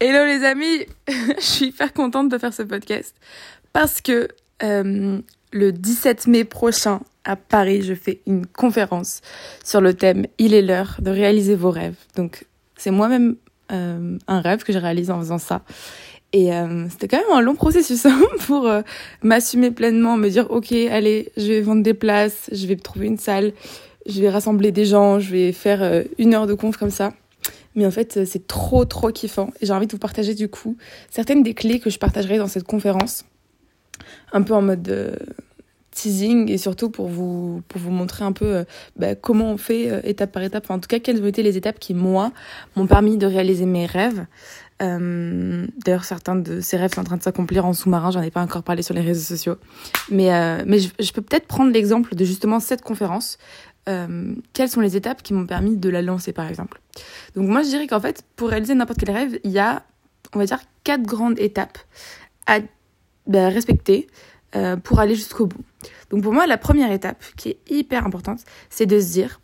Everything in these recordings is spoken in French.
Hello les amis, je suis hyper contente de faire ce podcast parce que euh, le 17 mai prochain à Paris, je fais une conférence sur le thème Il est l'heure de réaliser vos rêves. Donc c'est moi-même euh, un rêve que j'ai réalisé en faisant ça. Et euh, c'était quand même un long processus hein, pour euh, m'assumer pleinement, me dire ok, allez, je vais vendre des places, je vais trouver une salle, je vais rassembler des gens, je vais faire une heure de conf comme ça. Mais en fait, c'est trop, trop kiffant. Et j'ai envie de vous partager du coup certaines des clés que je partagerai dans cette conférence. Un peu en mode euh, teasing et surtout pour vous, pour vous montrer un peu euh, bah, comment on fait euh, étape par étape. Enfin, en tout cas, quelles ont été les étapes qui, moi, m'ont permis de réaliser mes rêves. Euh, D'ailleurs, certains de ces rêves sont en train de s'accomplir en sous-marin. J'en ai pas encore parlé sur les réseaux sociaux. Mais, euh, mais je peux peut-être prendre l'exemple de justement cette conférence. Euh, quelles sont les étapes qui m'ont permis de la lancer, par exemple? Donc, moi, je dirais qu'en fait, pour réaliser n'importe quel rêve, il y a, on va dire, quatre grandes étapes à bah, respecter euh, pour aller jusqu'au bout. Donc, pour moi, la première étape, qui est hyper importante, c'est de se dire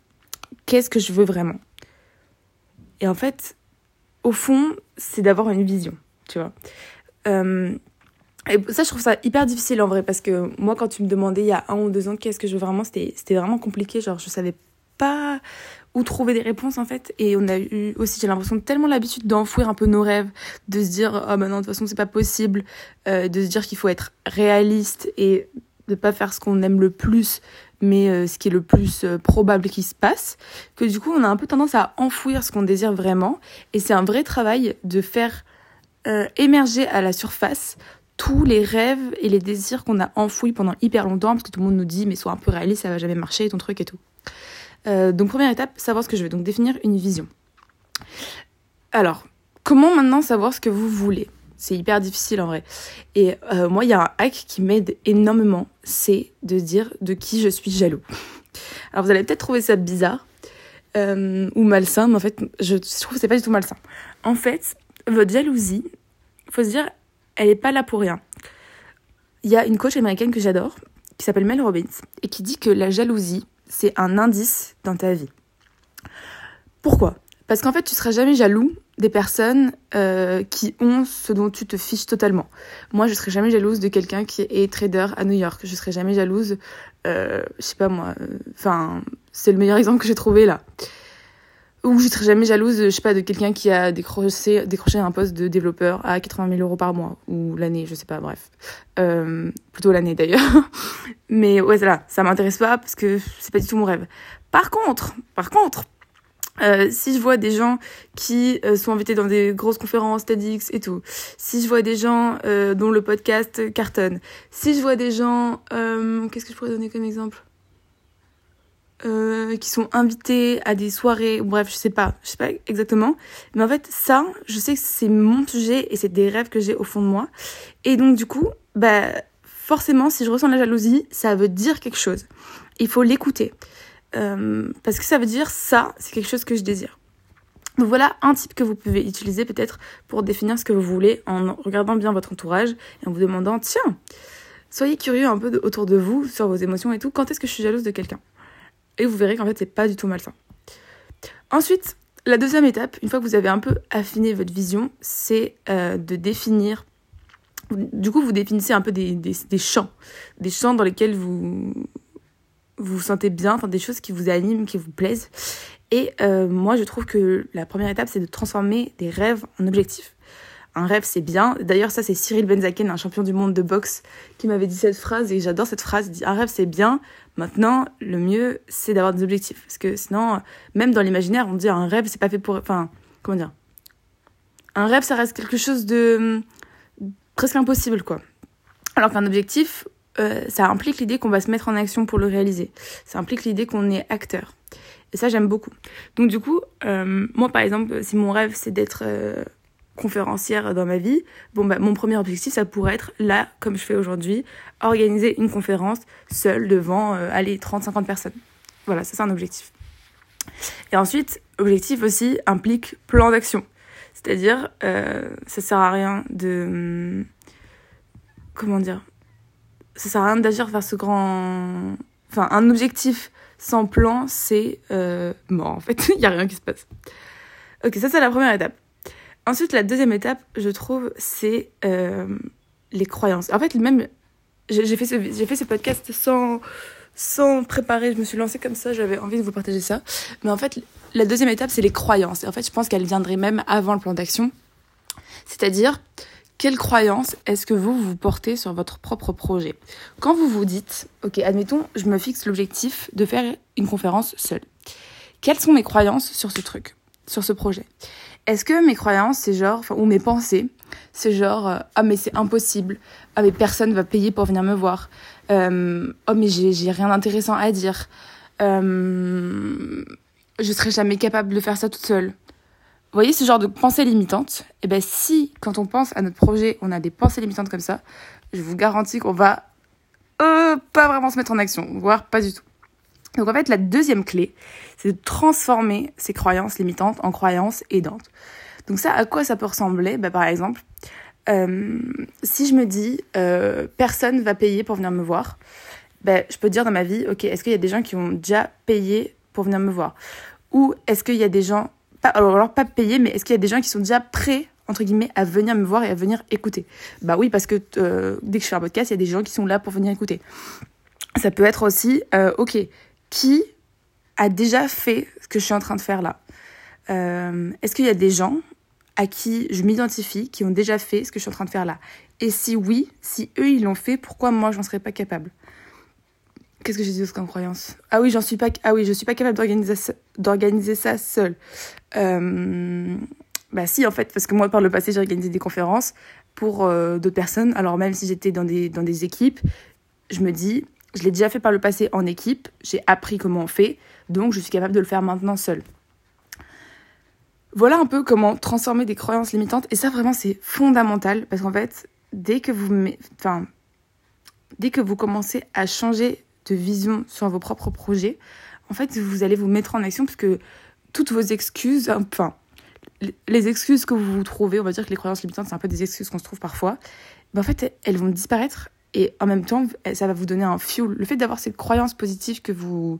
qu'est-ce que je veux vraiment? Et en fait, au fond, c'est d'avoir une vision, tu vois. Euh, et ça, je trouve ça hyper difficile en vrai, parce que moi, quand tu me demandais il y a un ou deux ans qu'est-ce que je veux vraiment, c'était vraiment compliqué. Genre, je savais pas où trouver des réponses en fait. Et on a eu aussi, j'ai l'impression, tellement l'habitude d'enfouir un peu nos rêves, de se dire, oh, bah non, de toute façon, c'est pas possible, euh, de se dire qu'il faut être réaliste et de pas faire ce qu'on aime le plus, mais euh, ce qui est le plus euh, probable qui se passe, que du coup, on a un peu tendance à enfouir ce qu'on désire vraiment. Et c'est un vrai travail de faire émerger à la surface tous les rêves et les désirs qu'on a enfouis pendant hyper longtemps, parce que tout le monde nous dit, mais sois un peu réaliste, ça va jamais marcher, ton truc et tout. Euh, donc première étape, savoir ce que je veux. Donc définir une vision. Alors, comment maintenant savoir ce que vous voulez? C'est hyper difficile en vrai. Et euh, moi, il y a un hack qui m'aide énormément, c'est de dire de qui je suis jaloux. Alors vous allez peut-être trouver ça bizarre euh, ou malsain, mais en fait, je trouve que c'est pas du tout malsain. En fait, votre jalousie, faut se dire, elle est pas là pour rien. Il y a une coach américaine que j'adore, qui s'appelle Mel Robbins, et qui dit que la jalousie, c'est un indice dans ta vie. Pourquoi? Parce qu'en fait, tu seras jamais jaloux des personnes euh, qui ont ce dont tu te fiches totalement. Moi, je serai jamais jalouse de quelqu'un qui est trader à New York. Je serai jamais jalouse, euh, je sais pas moi. Enfin, euh, c'est le meilleur exemple que j'ai trouvé là. Ou je serais jamais jalouse, je sais pas, de quelqu'un qui a décroché, décroché un poste de développeur à 80 000 euros par mois. Ou l'année, je sais pas, bref. Euh, plutôt l'année d'ailleurs. Mais ouais, voilà, ça m'intéresse pas parce que c'est pas du tout mon rêve. Par contre, par contre, euh, si je vois des gens qui euh, sont invités dans des grosses conférences TEDx et tout, si je vois des gens euh, dont le podcast cartonne, si je vois des gens, euh, qu'est-ce que je pourrais donner comme exemple? Euh, qui sont invités à des soirées, bref, je sais pas, je sais pas exactement. Mais en fait, ça, je sais que c'est mon sujet et c'est des rêves que j'ai au fond de moi. Et donc, du coup, bah, forcément, si je ressens la jalousie, ça veut dire quelque chose. Il faut l'écouter. Euh, parce que ça veut dire ça, c'est quelque chose que je désire. Donc voilà un type que vous pouvez utiliser peut-être pour définir ce que vous voulez en regardant bien votre entourage et en vous demandant, tiens, soyez curieux un peu autour de vous sur vos émotions et tout. Quand est-ce que je suis jalouse de quelqu'un? Et vous verrez qu'en fait, c'est pas du tout malsain. Ensuite, la deuxième étape, une fois que vous avez un peu affiné votre vision, c'est euh, de définir. Du coup, vous définissez un peu des, des, champs, des champs dans lesquels vous vous, vous sentez bien, enfin des choses qui vous animent, qui vous plaisent. Et euh, moi, je trouve que la première étape, c'est de transformer des rêves en objectifs. Un rêve, c'est bien. D'ailleurs, ça, c'est Cyril Benzaken, un champion du monde de boxe, qui m'avait dit cette phrase et j'adore cette phrase. Il dit, un rêve, c'est bien. Maintenant, le mieux, c'est d'avoir des objectifs. Parce que sinon, même dans l'imaginaire, on dit un rêve, c'est pas fait pour. Enfin, comment dire? Un rêve, ça reste quelque chose de presque impossible, quoi. Alors qu'un objectif, euh, ça implique l'idée qu'on va se mettre en action pour le réaliser. Ça implique l'idée qu'on est acteur. Et ça, j'aime beaucoup. Donc, du coup, euh, moi, par exemple, si mon rêve, c'est d'être. Euh, conférencière dans ma vie, bon bah mon premier objectif ça pourrait être là comme je fais aujourd'hui, organiser une conférence seule devant euh, allez 30 50 personnes. Voilà, ça c'est un objectif. Et ensuite, objectif aussi implique plan d'action. C'est-à-dire euh, ça sert à rien de comment dire Ça sert à rien d'agir vers ce grand enfin un objectif sans plan, c'est euh, mort en fait, il y a rien qui se passe. OK, ça c'est la première étape. Ensuite, la deuxième étape, je trouve, c'est euh, les croyances. En fait, même, j'ai fait, ce, fait ce podcast sans, sans préparer, je me suis lancée comme ça, j'avais envie de vous partager ça. Mais en fait, la deuxième étape, c'est les croyances. Et en fait, je pense qu'elle viendrait même avant le plan d'action. C'est-à-dire, quelles croyances est-ce que vous vous portez sur votre propre projet? Quand vous vous dites, ok, admettons, je me fixe l'objectif de faire une conférence seule. Quelles sont mes croyances sur ce truc, sur ce projet? Est-ce que mes croyances, c'est genre, ou mes pensées, c'est genre, euh, ah mais c'est impossible, ah mais personne va payer pour venir me voir, euh, oh mais j'ai rien d'intéressant à dire, euh, je serai jamais capable de faire ça toute seule. Vous voyez ce genre de pensée limitante Eh bien, si, quand on pense à notre projet, on a des pensées limitantes comme ça, je vous garantis qu'on va pas vraiment se mettre en action, voire pas du tout. Donc en fait, la deuxième clé, c'est de transformer ces croyances limitantes en croyances aidantes. Donc ça, à quoi ça peut ressembler? Bah, Par exemple, euh, si je me dis euh, personne va payer pour venir me voir, bah, je peux dire dans ma vie, ok, est-ce qu'il y a des gens qui ont déjà payé pour venir me voir? Ou est-ce qu'il y a des gens alors, pas payer, mais est-ce qu'il y a des gens qui sont déjà prêts entre guillemets à venir me voir et à venir écouter? Bah oui, parce que euh, dès que je fais un podcast, il y a des gens qui sont là pour venir écouter. Ça peut être aussi, euh, ok, qui a déjà fait ce que je suis en train de faire là euh, Est-ce qu'il y a des gens à qui je m'identifie, qui ont déjà fait ce que je suis en train de faire là? Et si oui, si eux ils l'ont fait, pourquoi moi j'en serais pas capable? Qu'est-ce que j'ai dit comme croyance Ah oui. Ah oui, je suis pas capable d'organiser ça, ça seule. Euh, bah si, en fait, parce que moi, par le passé, j'ai organisé des conférences pour euh, d'autres personnes. Alors même si j'étais dans des équipes, je me dis, je l'ai déjà fait par le passé en équipe. J'ai appris comment on fait, donc je suis capable de le faire maintenant seule. Voilà un peu comment transformer des croyances limitantes. Et ça, vraiment, c'est fondamental parce qu'en fait, dès que vous, enfin, dès que vous commencez à changer de vision sur vos propres projets, en fait, vous allez vous mettre en action parce que toutes vos excuses, enfin, les excuses que vous vous trouvez, on va dire que les croyances limitantes, c'est un peu des excuses qu'on se trouve parfois, ben en fait, elles vont disparaître et en même temps, ça va vous donner un fuel. Le fait d'avoir cette croyance positive que vous,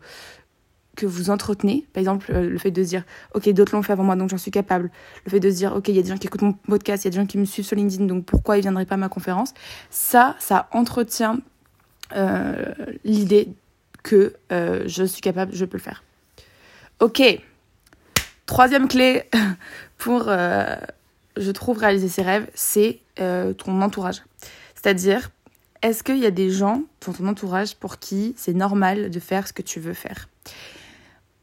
que vous entretenez, par exemple, euh, le fait de se dire, OK, d'autres l'ont fait avant moi, donc j'en suis capable. Le fait de se dire, OK, il y a des gens qui écoutent mon podcast, il y a des gens qui me suivent sur LinkedIn, donc pourquoi ils viendraient pas à ma conférence? Ça, ça entretient euh, l'idée que euh, je suis capable, je peux le faire. Ok. Troisième clé pour, je trouve, réaliser ses rêves, c'est ton entourage. C'est-à-dire, est-ce qu'il y a des gens dans ton entourage pour qui c'est normal de faire ce que tu veux faire?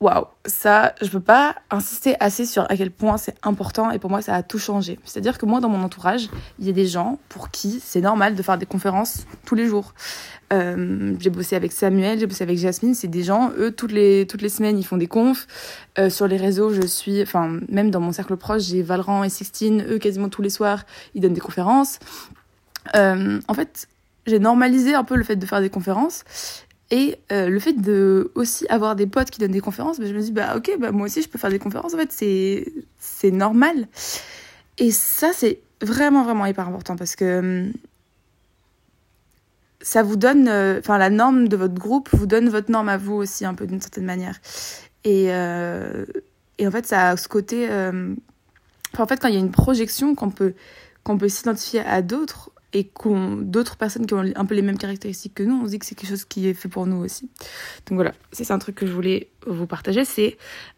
Waouh, ça, je peux pas insister assez sur à quel point c'est important et pour moi ça a tout changé. C'est-à-dire que moi dans mon entourage, il y a des gens pour qui c'est normal de faire des conférences tous les jours. Euh, j'ai bossé avec Samuel, j'ai bossé avec Jasmine, c'est des gens, eux toutes les toutes les semaines ils font des confs. Euh, sur les réseaux, je suis, enfin même dans mon cercle proche, j'ai Valran et Sixtine, eux quasiment tous les soirs ils donnent des conférences. Euh, en fait, j'ai normalisé un peu le fait de faire des conférences et euh, le fait de aussi avoir des potes qui donnent des conférences, bah, je me dis bah ok, bah moi aussi je peux faire des conférences. En fait, c'est c'est normal. Et ça c'est vraiment vraiment hyper important parce que hum, ça vous donne, euh, enfin la norme de votre groupe vous donne votre norme à vous aussi un peu d'une certaine manière. Et euh, et en fait ça a ce côté, en fait quand il y a une projection qu'on peut qu'on peut s'identifier à d'autres, et qu'on d'autres personnes qui ont un peu les mêmes caractéristiques que nous, on se dit que c'est quelque chose qui est fait pour nous aussi. Donc voilà, c'est un truc que je voulais vous partager, c'est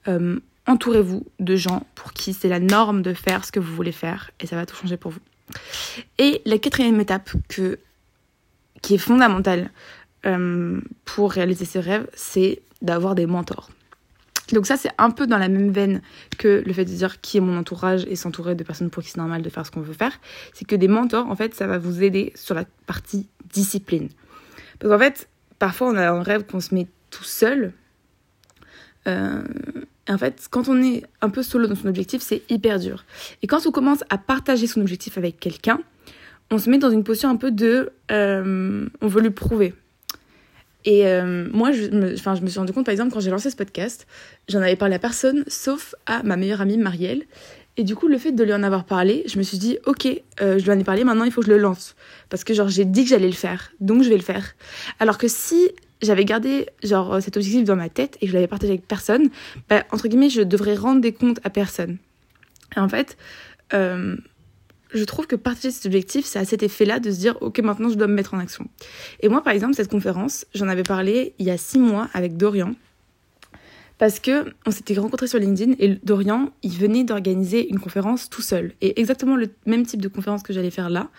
euh, entourez-vous de gens pour qui c'est la norme de faire ce que vous voulez faire et ça va tout changer pour vous. Et la quatrième étape que, qui est fondamentale euh, pour réaliser ses rêves, c'est d'avoir des mentors. Donc ça, c'est un peu dans la même veine que le fait de dire qui est mon entourage et s'entourer de personnes pour qui c'est normal de faire ce qu'on veut faire. C'est que des mentors, en fait, ça va vous aider sur la partie discipline. Parce qu'en fait, parfois, on a un rêve qu'on se met tout seul. Euh, en fait, quand on est un peu solo dans son objectif, c'est hyper dur. Et quand on commence à partager son objectif avec quelqu'un, on se met dans une position un peu de... Euh, on veut lui prouver. Et euh, moi, je me, je me suis rendu compte, par exemple, quand j'ai lancé ce podcast, j'en avais parlé à personne, sauf à ma meilleure amie Marielle. Et du coup, le fait de lui en avoir parlé, je me suis dit, ok, euh, je lui en ai parlé, maintenant il faut que je le lance. Parce que, genre, j'ai dit que j'allais le faire, donc je vais le faire. Alors que si j'avais gardé, genre, cet objectif dans ma tête et que je l'avais partagé avec personne, bah, entre guillemets, je devrais rendre des comptes à personne. Et en fait, euh, je trouve que partager cet objectif, c'est à cet effet-là de se dire, ok, maintenant je dois me mettre en action. Et moi, par exemple, cette conférence, j'en avais parlé il y a six mois avec Dorian. Parce que on s'était rencontrés sur LinkedIn et Dorian, il venait d'organiser une conférence tout seul. Et exactement le même type de conférence que j'allais faire là.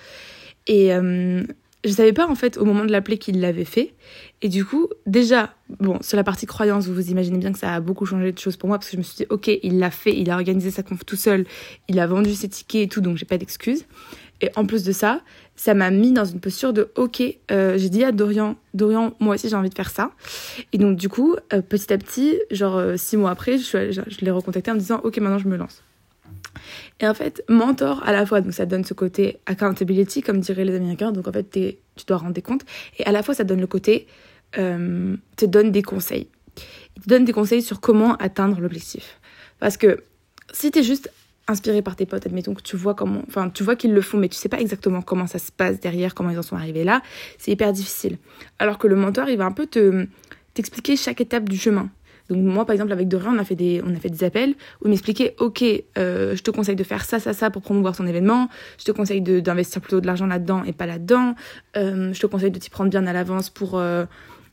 Et euh, je savais pas en fait au moment de l'appeler qu'il l'avait fait. Et du coup, déjà, bon, sur la partie croyance, vous vous imaginez bien que ça a beaucoup changé de choses pour moi parce que je me suis dit, ok, il l'a fait, il a organisé sa conf tout seul, il a vendu ses tickets et tout, donc j'ai pas d'excuses. Et en plus de ça, ça m'a mis dans une posture de, ok, euh, j'ai dit à Dorian, Dorian, moi aussi j'ai envie de faire ça. Et donc du coup, euh, petit à petit, genre euh, six mois après, je, je, l'ai recontacté en me disant, ok, maintenant je me lance. Et en fait, mentor à la fois, donc ça donne ce côté accountability, comme diraient les Américains, donc en fait, tu dois rendre des comptes, et à la fois, ça donne le côté, euh, te donne des conseils. Il te donne des conseils sur comment atteindre l'objectif. Parce que si tu es juste inspiré par tes potes, admettons que tu vois comment, enfin, tu vois qu'ils le font, mais tu sais pas exactement comment ça se passe derrière, comment ils en sont arrivés là, c'est hyper difficile. Alors que le mentor, il va un peu te t'expliquer chaque étape du chemin. Donc moi, par exemple, avec Dorian, on a fait des, on a fait des appels où il m'expliquait, ok, euh, je te conseille de faire ça, ça, ça pour promouvoir ton événement. Je te conseille d'investir plutôt de l'argent là-dedans et pas là-dedans. Euh, je te conseille de t'y prendre bien à l'avance pour... Euh...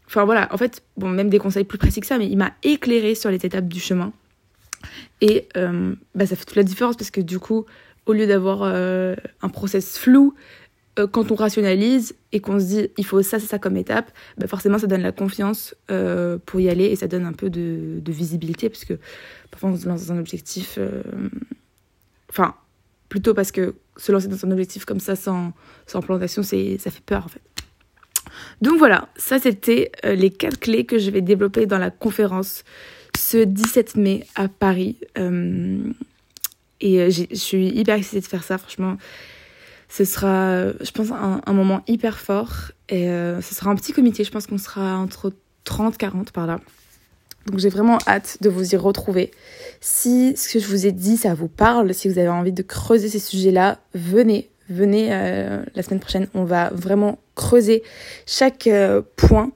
Enfin voilà, en fait, bon, même des conseils plus précis que ça, mais il m'a éclairé sur les étapes du chemin. Et bah, ça fait toute la différence parce que du coup, au lieu d'avoir un process flou, euh, quand on rationalise et qu'on se dit il faut ça, c'est ça comme étape, bah forcément ça donne la confiance euh, pour y aller et ça donne un peu de, visibilité parce que parfois on se lance dans un objectif. Euh... Enfin, plutôt parce que se lancer dans un objectif comme ça sans, sans plantation, ça fait peur en fait. Donc voilà, ça c'était les quatre clés que je vais développer dans la conférence ce 17 mai à Paris. Et je suis hyper excitée de faire ça, franchement ce sera, je pense, un, moment hyper fort. Et euh, ce sera un petit comité, je pense qu'on sera entre 30, 40 par là. Donc j'ai vraiment hâte de vous y retrouver. Si ce que je vous ai dit, ça vous parle, si vous avez envie de creuser ces sujets-là, venez, venez euh, la semaine prochaine. On va vraiment creuser chaque euh, point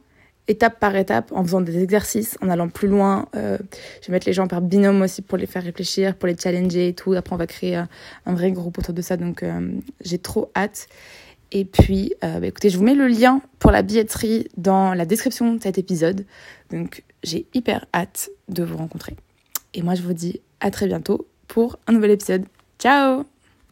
étape par étape, en faisant des exercices, en allant plus loin. Euh, je vais mettre les gens par binôme aussi pour les faire réfléchir, pour les challenger et tout. Après, on va créer un, un vrai groupe autour de ça. Donc, euh, j'ai trop hâte. Et puis, euh, bah, écoutez, je vous mets le lien pour la billetterie dans la description de cet épisode. Donc, j'ai hyper hâte de vous rencontrer. Et moi, je vous dis à très bientôt pour un nouvel épisode. Ciao